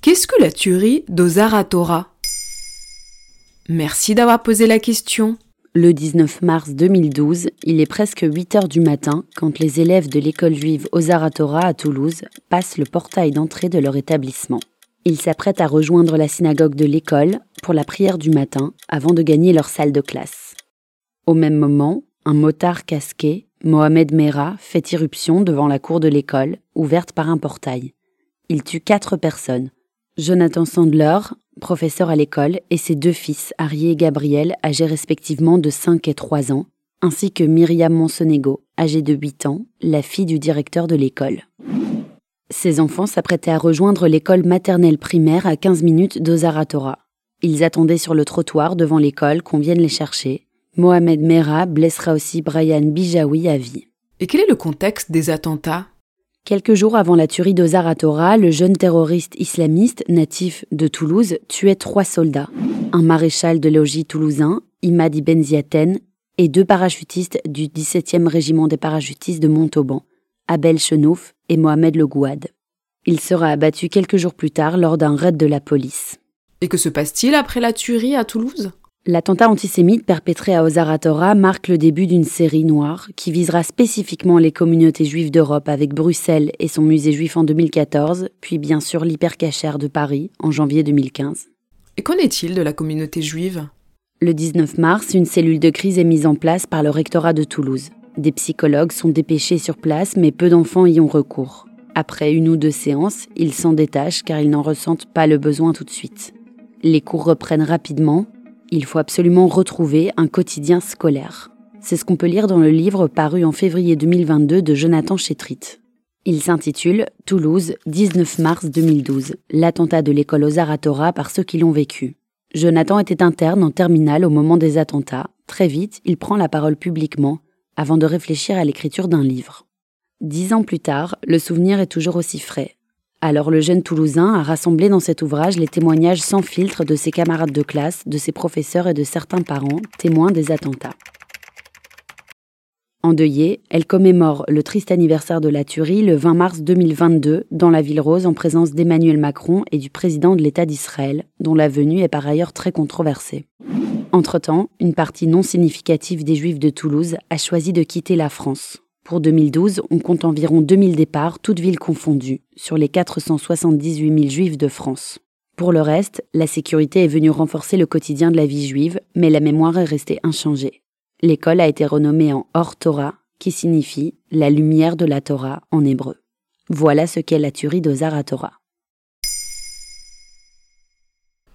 Qu'est-ce que la tuerie d'Ozaratora Merci d'avoir posé la question. Le 19 mars 2012, il est presque 8 heures du matin quand les élèves de l'école juive Ozaratora à Toulouse passent le portail d'entrée de leur établissement. Ils s'apprêtent à rejoindre la synagogue de l'école pour la prière du matin avant de gagner leur salle de classe. Au même moment, un motard casqué, Mohamed Mera, fait irruption devant la cour de l'école, ouverte par un portail. Il tue quatre personnes. Jonathan Sandler, professeur à l'école, et ses deux fils, Harry et Gabriel, âgés respectivement de 5 et 3 ans, ainsi que Myriam Monsonego, âgée de 8 ans, la fille du directeur de l'école. Ces enfants s'apprêtaient à rejoindre l'école maternelle primaire à 15 minutes d'Ozaratora. Ils attendaient sur le trottoir devant l'école qu'on vienne les chercher. Mohamed Mera blessera aussi Brian Bijawi à vie. Et quel est le contexte des attentats? Quelques jours avant la tuerie de Zaratora, le jeune terroriste islamiste natif de Toulouse tuait trois soldats, un maréchal de logis toulousain, Imad Ibn Ziaten, et deux parachutistes du 17e régiment des parachutistes de Montauban, Abel Chenouf et Mohamed Le Gouad. Il sera abattu quelques jours plus tard lors d'un raid de la police. Et que se passe-t-il après la tuerie à Toulouse? L'attentat antisémite perpétré à Ozaratora marque le début d'une série noire qui visera spécifiquement les communautés juives d'Europe avec Bruxelles et son musée juif en 2014, puis bien sûr l'hypercachère de Paris en janvier 2015. Et qu'en est-il de la communauté juive? Le 19 mars, une cellule de crise est mise en place par le rectorat de Toulouse. Des psychologues sont dépêchés sur place, mais peu d'enfants y ont recours. Après une ou deux séances, ils s'en détachent car ils n'en ressentent pas le besoin tout de suite. Les cours reprennent rapidement, il faut absolument retrouver un quotidien scolaire. C'est ce qu'on peut lire dans le livre paru en février 2022 de Jonathan Chétrit. Il s'intitule Toulouse, 19 mars 2012, l'attentat de l'école aux Aratora par ceux qui l'ont vécu. Jonathan était interne en terminale au moment des attentats. Très vite, il prend la parole publiquement avant de réfléchir à l'écriture d'un livre. Dix ans plus tard, le souvenir est toujours aussi frais. Alors le jeune Toulousain a rassemblé dans cet ouvrage les témoignages sans filtre de ses camarades de classe, de ses professeurs et de certains parents, témoins des attentats. Endeuillée, elle commémore le triste anniversaire de la tuerie le 20 mars 2022 dans la Ville Rose en présence d'Emmanuel Macron et du président de l'État d'Israël, dont la venue est par ailleurs très controversée. Entre-temps, une partie non significative des Juifs de Toulouse a choisi de quitter la France. Pour 2012, on compte environ 2000 départs, toutes villes confondues, sur les 478 000 juifs de France. Pour le reste, la sécurité est venue renforcer le quotidien de la vie juive, mais la mémoire est restée inchangée. L'école a été renommée en Or Torah, qui signifie la lumière de la Torah en hébreu. Voilà ce qu'est la tuerie de Zaratora.